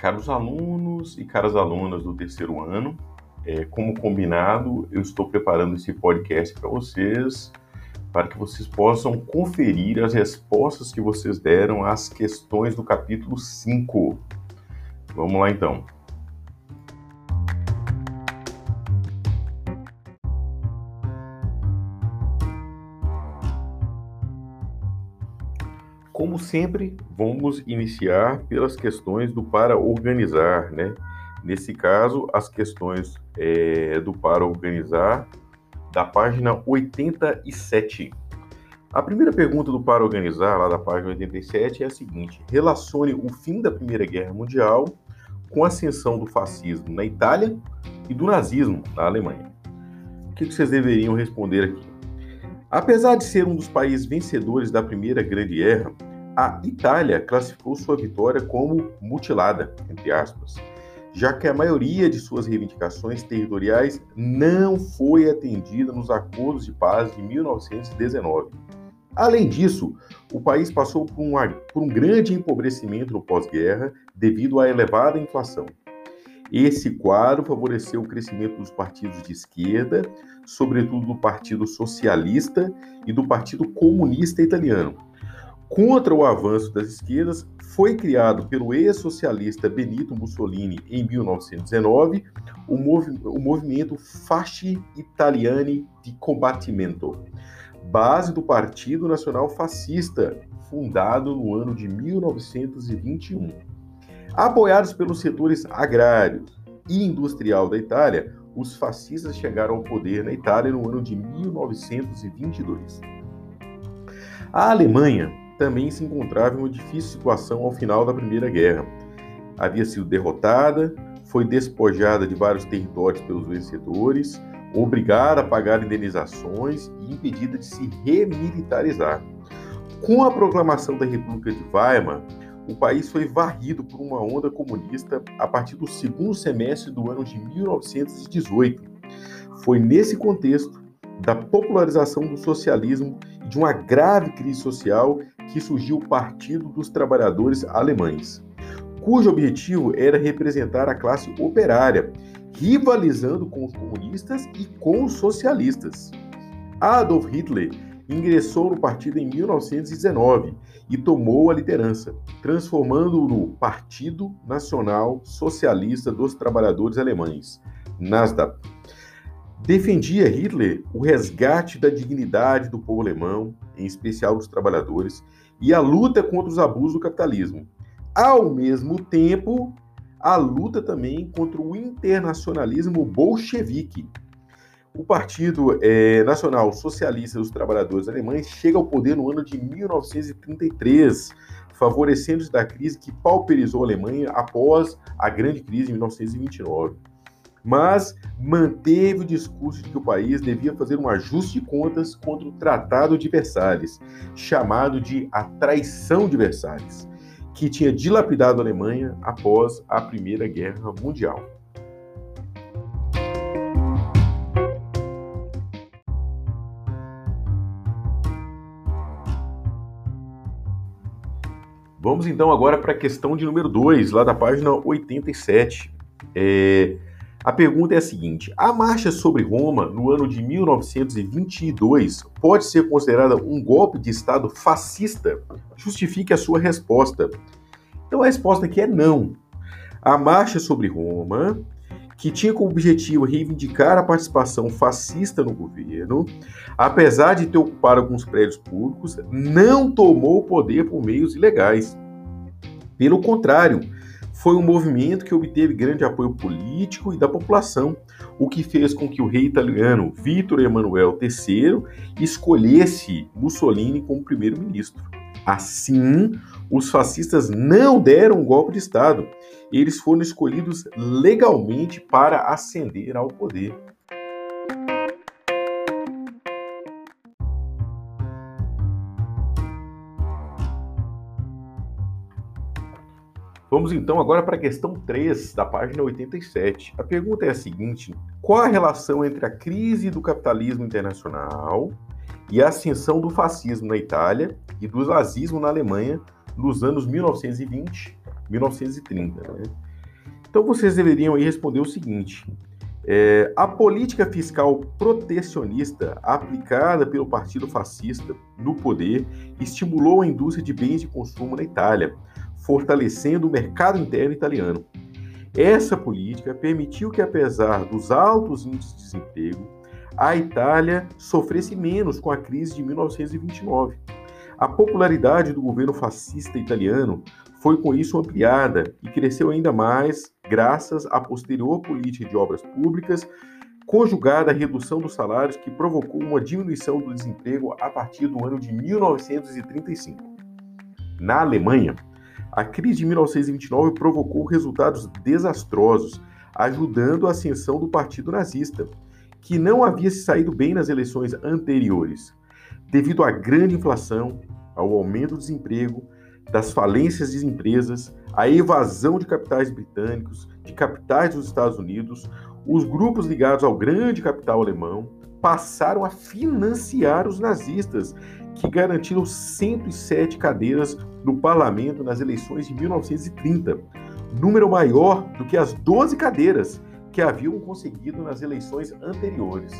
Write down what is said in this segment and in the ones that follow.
Caros alunos e caras alunas do terceiro ano, é, como combinado, eu estou preparando esse podcast para vocês, para que vocês possam conferir as respostas que vocês deram às questões do capítulo 5. Vamos lá então. Sempre, vamos iniciar pelas questões do para organizar, né? Nesse caso, as questões é, do para organizar da página 87. A primeira pergunta do para organizar, lá da página 87, é a seguinte: relacione o fim da Primeira Guerra Mundial com a ascensão do fascismo na Itália e do nazismo na Alemanha. O que vocês deveriam responder aqui? Apesar de ser um dos países vencedores da Primeira Grande Guerra, a Itália classificou sua vitória como mutilada, entre aspas, já que a maioria de suas reivindicações territoriais não foi atendida nos acordos de paz de 1919. Além disso, o país passou por um, por um grande empobrecimento no pós-guerra devido à elevada inflação. Esse quadro favoreceu o crescimento dos partidos de esquerda, sobretudo do Partido Socialista e do Partido Comunista Italiano, contra o avanço das esquerdas, foi criado pelo ex-socialista Benito Mussolini em 1919 o, movi o movimento Fasci Italiani di Combattimento, base do Partido Nacional Fascista, fundado no ano de 1921. Apoiados pelos setores agrários e industrial da Itália, os fascistas chegaram ao poder na Itália no ano de 1922. A Alemanha também se encontrava em uma difícil situação ao final da Primeira Guerra. Havia sido derrotada, foi despojada de vários territórios pelos vencedores, obrigada a pagar indenizações e impedida de se remilitarizar. Com a proclamação da República de Weimar, o país foi varrido por uma onda comunista a partir do segundo semestre do ano de 1918. Foi nesse contexto da popularização do socialismo e de uma grave crise social que surgiu o Partido dos Trabalhadores Alemães, cujo objetivo era representar a classe operária, rivalizando com os comunistas e com os socialistas. Adolf Hitler ingressou no partido em 1919 e tomou a liderança, transformando-o no Partido Nacional Socialista dos Trabalhadores Alemães, NASDAQ. Defendia Hitler o resgate da dignidade do povo alemão, em especial dos trabalhadores, e a luta contra os abusos do capitalismo. Ao mesmo tempo, a luta também contra o internacionalismo bolchevique. O Partido é, Nacional Socialista dos Trabalhadores Alemães chega ao poder no ano de 1933, favorecendo-se da crise que pauperizou a Alemanha após a grande crise de 1929 mas manteve o discurso de que o país devia fazer um ajuste de contas contra o Tratado de Versalhes, chamado de a Traição de Versalhes, que tinha dilapidado a Alemanha após a Primeira Guerra Mundial. Vamos então agora para a questão de número 2, lá da página 87. É, a pergunta é a seguinte: a marcha sobre Roma no ano de 1922 pode ser considerada um golpe de Estado fascista? Justifique a sua resposta. Então a resposta aqui é não. A marcha sobre Roma, que tinha como objetivo reivindicar a participação fascista no governo, apesar de ter ocupado alguns prédios públicos, não tomou o poder por meios ilegais. Pelo contrário, foi um movimento que obteve grande apoio político e da população, o que fez com que o rei italiano Vítor Emanuel III escolhesse Mussolini como primeiro-ministro. Assim, os fascistas não deram um golpe de Estado. Eles foram escolhidos legalmente para ascender ao poder. Vamos então agora para a questão 3 da página 87. A pergunta é a seguinte: qual a relação entre a crise do capitalismo internacional e a ascensão do fascismo na Itália e do nazismo na Alemanha nos anos 1920 1930? Né? Então vocês deveriam responder o seguinte: é, a política fiscal protecionista aplicada pelo Partido Fascista no poder estimulou a indústria de bens de consumo na Itália, fortalecendo o mercado interno italiano. Essa política permitiu que, apesar dos altos índices de desemprego, a Itália sofresse menos com a crise de 1929. A popularidade do governo fascista italiano foi com isso ampliada e cresceu ainda mais graças à posterior política de obras públicas, conjugada à redução dos salários que provocou uma diminuição do desemprego a partir do ano de 1935. Na Alemanha, a crise de 1929 provocou resultados desastrosos, ajudando a ascensão do Partido Nazista, que não havia se saído bem nas eleições anteriores. Devido à grande inflação, ao aumento do desemprego, das falências de empresas, à evasão de capitais britânicos, de capitais dos Estados Unidos, os grupos ligados ao grande capital alemão passaram a financiar os nazistas, que garantiram 107 cadeiras no parlamento nas eleições de 1930, número maior do que as 12 cadeiras que haviam conseguido nas eleições anteriores.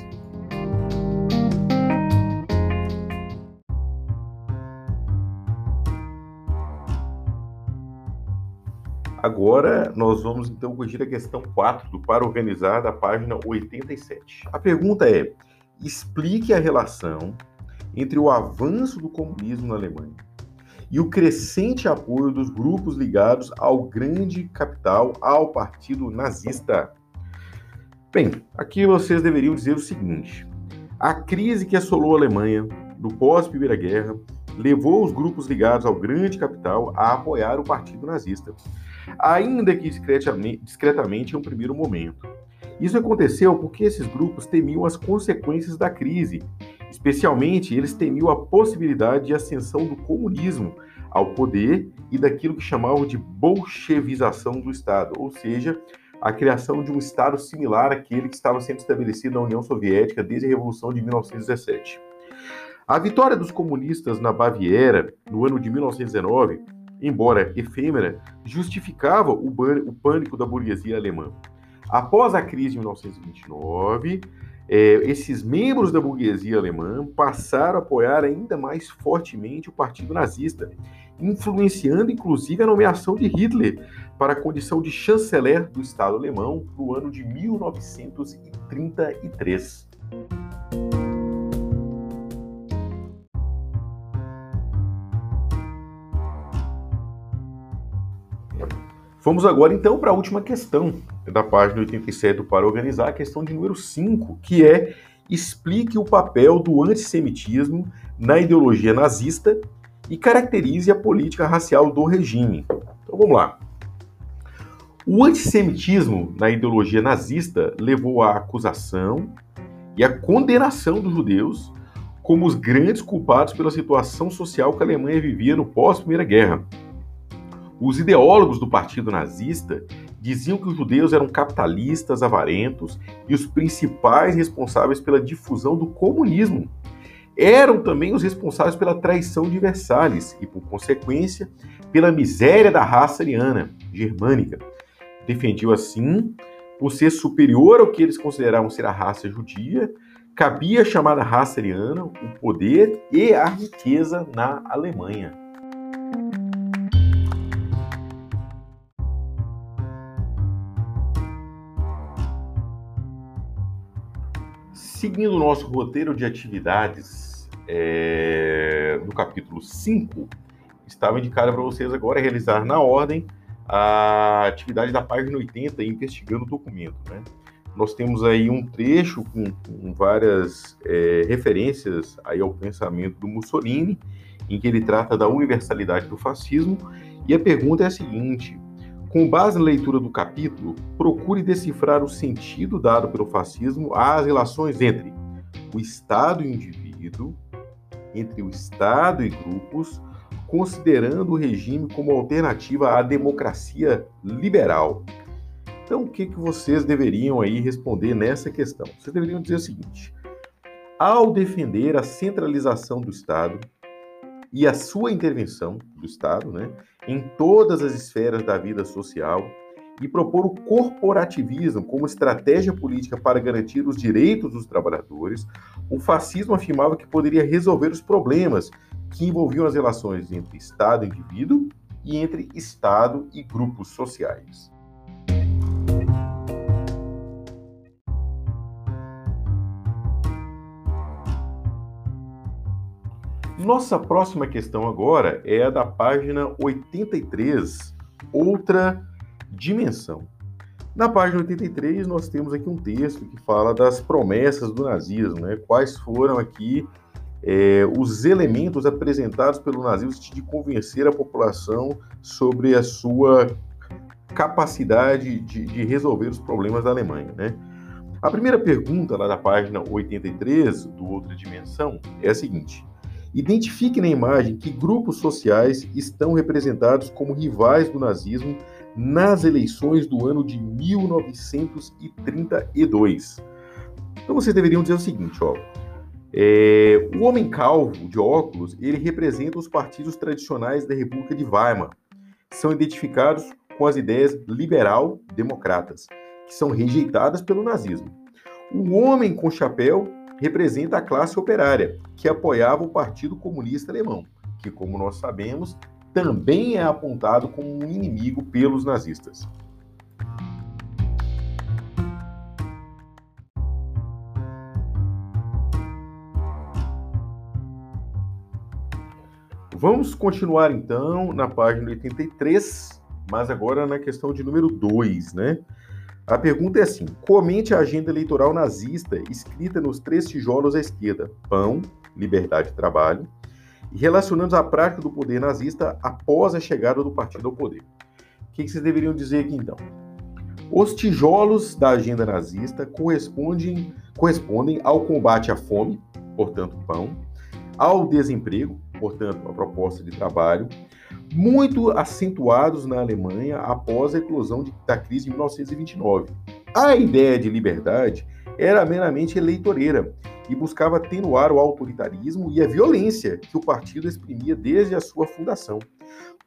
Agora nós vamos então corrigir a questão 4 do para organizar da página 87. A pergunta é: explique a relação entre o avanço do comunismo na Alemanha e o crescente apoio dos grupos ligados ao grande capital, ao partido nazista. Bem, aqui vocês deveriam dizer o seguinte: a crise que assolou a Alemanha no pós-Primeira Guerra levou os grupos ligados ao grande capital a apoiar o partido nazista ainda que discretamente, em um primeiro momento. Isso aconteceu porque esses grupos temiam as consequências da crise, especialmente eles temiam a possibilidade de ascensão do comunismo ao poder e daquilo que chamavam de bolchevização do Estado, ou seja, a criação de um Estado similar àquele que estava sendo estabelecido na União Soviética desde a Revolução de 1917. A vitória dos comunistas na Baviera, no ano de 1919, embora efêmera, justificava o, pânico da burguesia alemã. Após a crise de 1929, é, esses membros da burguesia alemã passaram a apoiar ainda mais fortemente o partido nazista, influenciando inclusive a nomeação de Hitler para a condição de chanceler do Estado alemão no ano de 1933. Vamos agora então para a última questão da página 87 para organizar, a questão de número 5, que é explique o papel do antissemitismo na ideologia nazista e caracterize a política racial do regime. Então vamos lá. O antissemitismo na ideologia nazista levou à acusação e à condenação dos judeus como os grandes culpados pela situação social que a Alemanha vivia no pós-Primeira Guerra os ideólogos do partido nazista diziam que os judeus eram capitalistas avarentos e os principais responsáveis pela difusão do comunismo. Eram também os responsáveis pela traição de Versalhes e, por consequência, pela miséria da raça ariana, germânica. Defendiam assim, por ser superior ao que eles consideravam ser a raça judia, cabia a chamada raça ariana o poder e a riqueza na Alemanha. Seguindo o nosso roteiro de atividades é, no capítulo 5, estava indicado para vocês agora realizar na ordem a atividade da página 80, investigando o documento. Né? Nós temos aí um trecho com, com várias é, referências aí ao pensamento do Mussolini, em que ele trata da universalidade do fascismo, e a pergunta é a seguinte: com base na leitura do capítulo, procure decifrar o sentido dado pelo fascismo às relações entre o Estado e o indivíduo, entre o Estado e grupos, considerando o regime como alternativa à democracia liberal. Então, o que, que vocês deveriam aí responder nessa questão? Vocês deveriam dizer o seguinte: ao defender a centralização do Estado, e a sua intervenção do Estado né, em todas as esferas da vida social e propor o corporativismo como estratégia política para garantir os direitos dos trabalhadores, o fascismo afirmava que poderia resolver os problemas que envolviam as relações entre Estado e indivíduo e entre Estado e grupos sociais. Nossa próxima questão agora é a da página 83, outra dimensão. Na página 83, nós temos aqui um texto que fala das promessas do nazismo, né? Quais foram aqui é, os elementos apresentados pelo nazismo de convencer a população sobre a sua capacidade de, de resolver os problemas da Alemanha, né? A primeira pergunta lá da página 83 do Outra Dimensão é a seguinte: identifique na imagem que grupos sociais estão representados como rivais do nazismo nas eleições do ano de 1932. Então vocês deveriam dizer o seguinte, ó. É, o homem calvo de óculos, ele representa os partidos tradicionais da República de Weimar. São identificados com as ideias liberal-democratas, que são rejeitadas pelo nazismo. O homem com chapéu representa a classe operária, que apoiava o Partido Comunista Alemão, que, como nós sabemos, também é apontado como um inimigo pelos nazistas. Vamos continuar então na página 83, mas agora na questão de número 2, né? A pergunta é assim: comente a agenda eleitoral nazista escrita nos três tijolos à esquerda: pão, liberdade e trabalho, e relacionando a prática do poder nazista após a chegada do partido ao poder. O que vocês deveriam dizer aqui então? Os tijolos da agenda nazista correspondem, correspondem ao combate à fome, portanto, pão, ao desemprego, portanto, a proposta de trabalho, muito acentuados na Alemanha após a eclosão de, da crise de 1929. A ideia de liberdade era meramente eleitoreira e buscava atenuar o autoritarismo e a violência que o partido exprimia desde a sua fundação.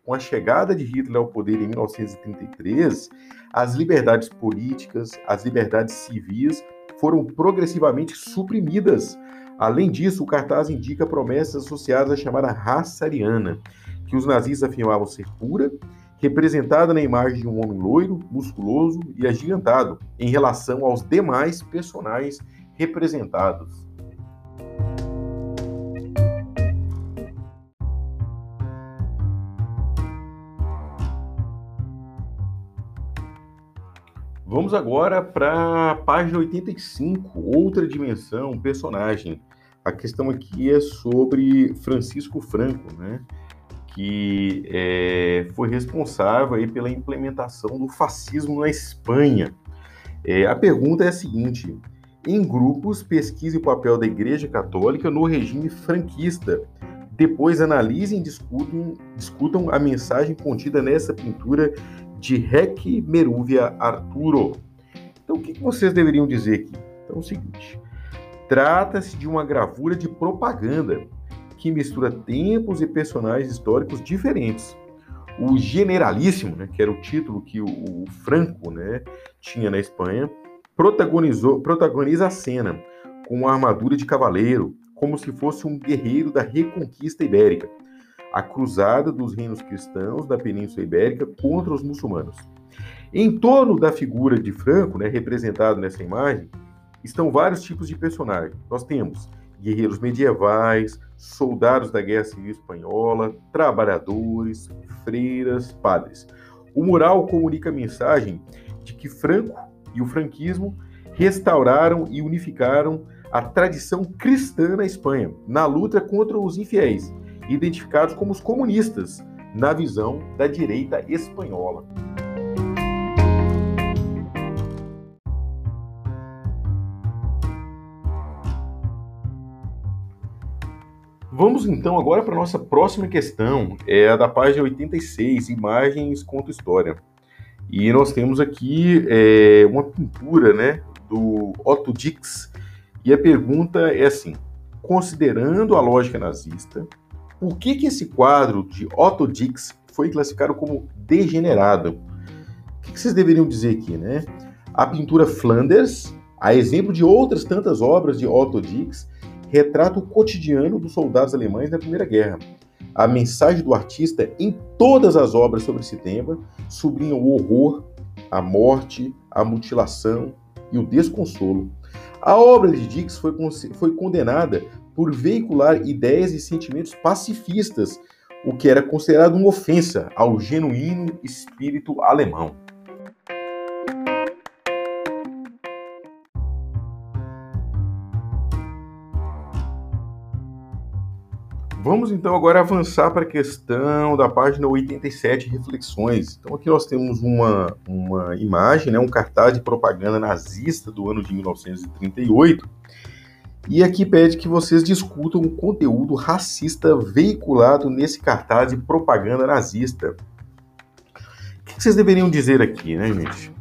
Com a chegada de Hitler ao poder em 1933, as liberdades políticas, as liberdades civis foram progressivamente suprimidas Além disso, o cartaz indica promessas associadas à chamada raça ariana, que os nazistas afirmavam ser pura, representada na imagem de um homem loiro, musculoso e agigantado, em relação aos demais personagens representados. Vamos agora para a página 85, outra dimensão, personagem. A questão aqui é sobre Francisco Franco, né? Que é, foi responsável aí pela implementação do fascismo na Espanha. É, a pergunta é a seguinte: em grupos, pesquise o papel da Igreja Católica no regime franquista. Depois analisem e discutam, discutam a mensagem contida nessa pintura de Rec Merúvia Arturo. Então, o que vocês deveriam dizer aqui? Então, é o seguinte: trata-se de uma gravura de propaganda que mistura tempos e personagens históricos diferentes. O Generalíssimo, né, que era o título que o, o Franco né, tinha na Espanha, protagonizou, protagoniza a cena com uma armadura de cavaleiro, como se fosse um guerreiro da Reconquista Ibérica a cruzada dos reinos cristãos da Península Ibérica contra os muçulmanos. Em torno da figura de Franco, né, representado nessa imagem, estão vários tipos de personagens. Nós temos guerreiros medievais, soldados da Guerra Civil Espanhola, trabalhadores, freiras, padres. O mural comunica a mensagem de que Franco e o franquismo restauraram e unificaram a tradição cristã na Espanha, na luta contra os infiéis, identificados como os comunistas, na visão da direita espanhola. Vamos então agora para a nossa próxima questão, é a da página 86, Imagens contra História. E nós temos aqui é, uma pintura né, do Otto Dix, e a pergunta é assim: considerando a lógica nazista, por que, que esse quadro de Otto Dix foi classificado como degenerado? O que que vocês deveriam dizer aqui, né? A pintura Flanders, a exemplo de outras tantas obras de Otto Dix, retrata o cotidiano dos soldados alemães na Primeira Guerra. A mensagem do artista em todas as obras sobre esse tema sublinha o horror, a morte, a mutilação e o desconsolo. A obra de Dix foi, foi condenada por veicular ideias e sentimentos pacifistas, o que era considerado uma ofensa ao genuíno espírito alemão. Vamos então agora avançar para a questão da página 87, reflexões. Então aqui nós temos uma, uma imagem, né, um cartaz de propaganda nazista do ano de 1938. E aqui pede que vocês discutam o conteúdo racista veiculado nesse cartaz de propaganda nazista. O que vocês deveriam dizer aqui, né, gente?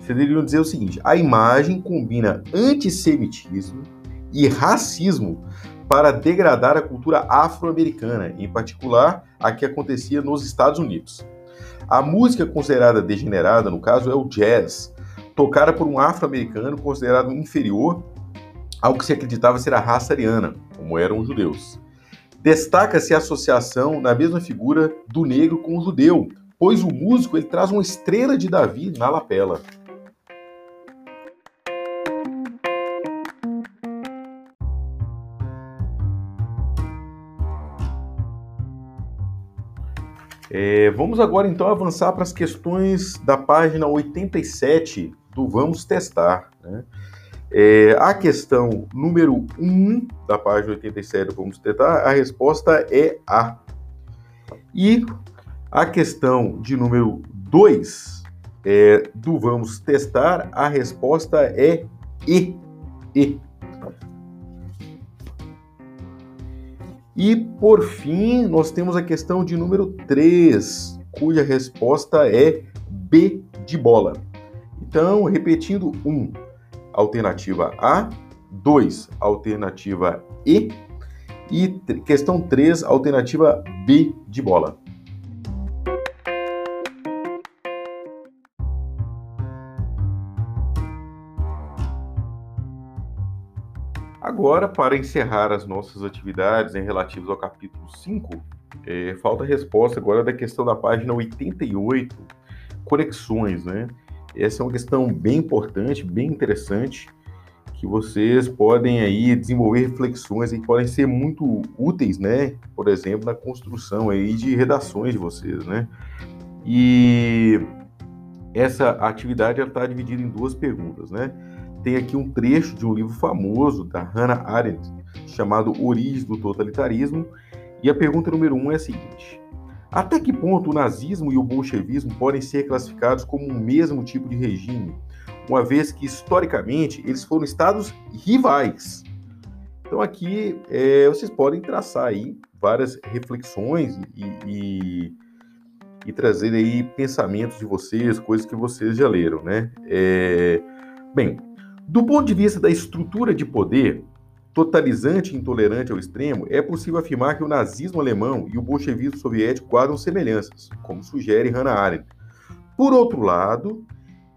Vocês deveriam dizer o seguinte: a imagem combina antissemitismo e racismo para degradar a cultura afro-americana, em particular a que acontecia nos Estados Unidos. A música considerada degenerada, no caso, é o jazz, tocada por um afro-americano considerado inferior ao que se acreditava ser a raça ariana, como eram os judeus. Destaca-se a associação na mesma figura do negro com o judeu, pois o músico ele traz uma estrela de Davi na lapela. Vamos agora então avançar para as questões da página 87 do Vamos Testar. Né? É, a questão número 1 da página 87 do Vamos Testar, a resposta é A. E a questão de número 2 é, do Vamos Testar, a resposta é E. E. E, por fim, nós temos a questão de número 3, cuja resposta é B de bola. Então, repetindo, 1, um, alternativa A, 2, alternativa E, e questão 3, alternativa B de bola. Agora, para encerrar as nossas atividades em relativos ao capítulo 5, é, falta resposta agora da questão da página 88, conexões, né? Essa é uma questão bem importante, bem interessante, que vocês podem aí desenvolver reflexões que podem ser muito úteis, né? Por exemplo, na construção aí de redações de vocês, né? E essa atividade está dividida em duas perguntas, né? Tem aqui um trecho de um livro famoso da Hannah Arendt, chamado Origens do Totalitarismo, e a pergunta número um é a seguinte: Até que ponto o nazismo e o bolchevismo podem ser classificados como um mesmo tipo de regime, uma vez que historicamente eles foram estados rivais? Então aqui é, vocês podem traçar aí várias reflexões e, e, e, trazer aí pensamentos de vocês, coisas que vocês já leram, né? É, bem, do ponto de vista da estrutura de poder, totalizante e intolerante ao extremo, é possível afirmar que o nazismo alemão e o bolchevismo soviético guardam semelhanças, como sugere Hannah Arendt. Por outro lado,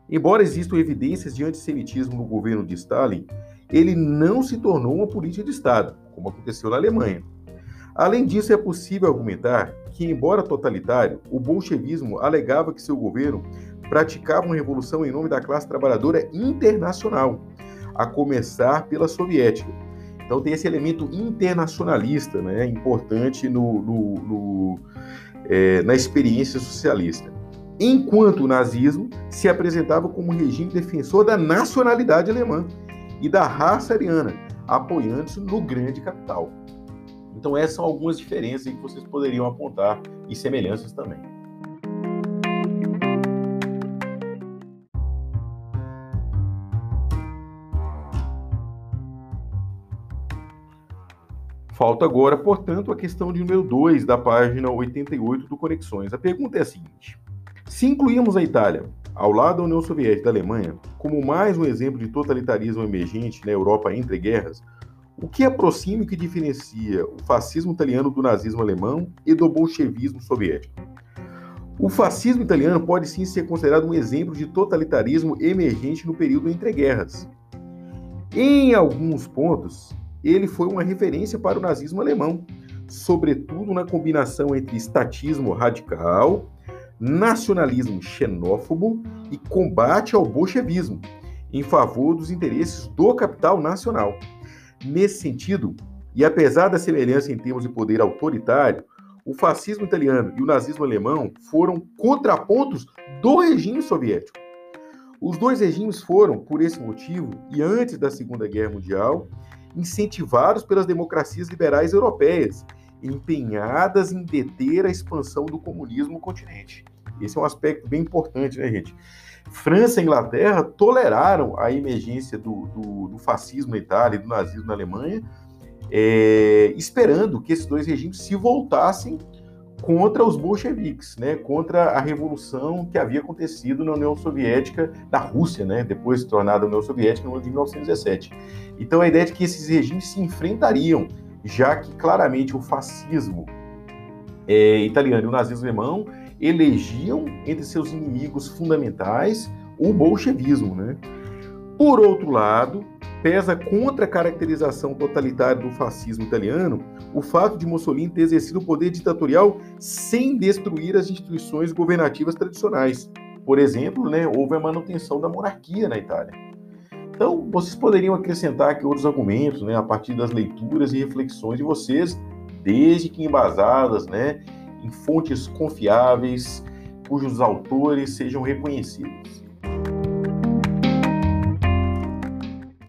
embora existam evidências de antissemitismo no governo de Stalin, ele não se tornou uma política de Estado, como aconteceu na Alemanha. Além disso, é possível argumentar que, embora totalitário, o bolchevismo alegava que seu governo praticava uma revolução em nome da classe trabalhadora internacional, a começar pela soviética. Então tem esse elemento internacionalista, né, importante no, no, no é, na experiência socialista. Enquanto o nazismo se apresentava como um regime defensor da nacionalidade alemã e da raça ariana, apoiando-se no grande capital. Então essas são algumas diferenças que vocês poderiam apontar e semelhanças também. Falta agora, portanto, a questão de número 2 da página 88 do Conexões. A pergunta é a seguinte: se incluímos a Itália ao lado da União Soviética e da Alemanha como mais um exemplo de totalitarismo emergente na Europa entre guerras, o que aproxima e que diferencia o fascismo italiano do nazismo alemão e do bolchevismo soviético? O fascismo italiano pode sim ser considerado um exemplo de totalitarismo emergente no período entre guerras. Em alguns pontos, ele foi uma referência para o nazismo alemão, sobretudo na combinação entre estatismo radical, nacionalismo xenófobo e combate ao bolchevismo, em favor dos interesses do capital nacional. Nesse sentido, e apesar da semelhança em termos de poder autoritário, o fascismo italiano e o nazismo alemão foram contrapontos do regime soviético. Os dois regimes foram, por esse motivo, e antes da Segunda Guerra Mundial, incentivados pelas democracias liberais europeias, empenhadas em deter a expansão do comunismo no continente. Esse é um aspecto bem importante, né, gente? França e Inglaterra toleraram a emergência do, do, do fascismo na Itália e do nazismo na Alemanha, é, esperando que esses dois regimes se voltassem contra os bolcheviques, né, contra a revolução que havia acontecido na União Soviética, da Rússia, né, depois de tornada União Soviética no ano de 1917. Então a ideia de que esses regimes se enfrentariam, já que claramente o fascismo é, italiano e o nazismo alemão elegiam entre seus inimigos fundamentais o bolchevismo, né? Por outro lado, pesa contra a caracterização totalitária do fascismo italiano o fato de Mussolini ter exercido o poder ditatorial sem destruir as instituições governativas tradicionais. Por exemplo, né, houve a manutenção da monarquia na Itália. Então, vocês poderiam acrescentar aqui outros argumentos, né, a partir das leituras e reflexões de vocês, desde que embasadas, né, em fontes confiáveis, cujos autores sejam reconhecidos.